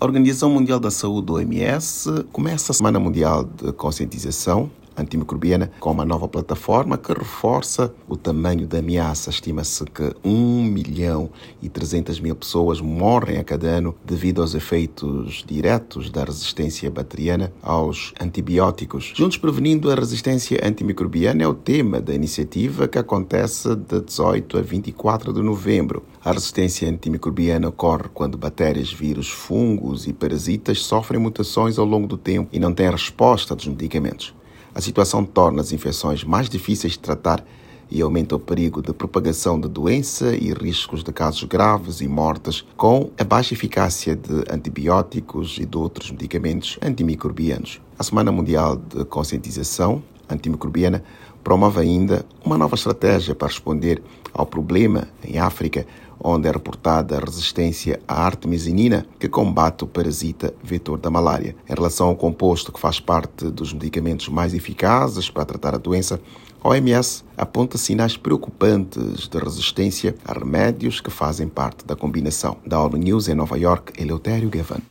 A Organização Mundial da Saúde, OMS, começa a Semana Mundial de Conscientização antimicrobiana com uma nova plataforma que reforça o tamanho da ameaça. Estima-se que 1 milhão e 300 mil pessoas morrem a cada ano devido aos efeitos diretos da resistência bacteriana aos antibióticos. Juntos prevenindo a resistência antimicrobiana é o tema da iniciativa que acontece de 18 a 24 de novembro. A resistência antimicrobiana ocorre quando bactérias, vírus, fungos e parasitas sofrem mutações ao longo do tempo e não têm resposta dos medicamentos. A situação torna as infecções mais difíceis de tratar e aumenta o perigo de propagação de doença e riscos de casos graves e mortes, com a baixa eficácia de antibióticos e de outros medicamentos antimicrobianos. A Semana Mundial de Conscientização Antimicrobiana promove ainda uma nova estratégia para responder ao problema em África, onde é reportada a resistência à artemisinina, que combate o parasita vetor da malária. Em relação ao composto que faz parte dos medicamentos mais eficazes para tratar a doença, a OMS aponta sinais preocupantes de resistência a remédios que fazem parte da combinação. Da ONU News em Nova York, Eleutério Gavan.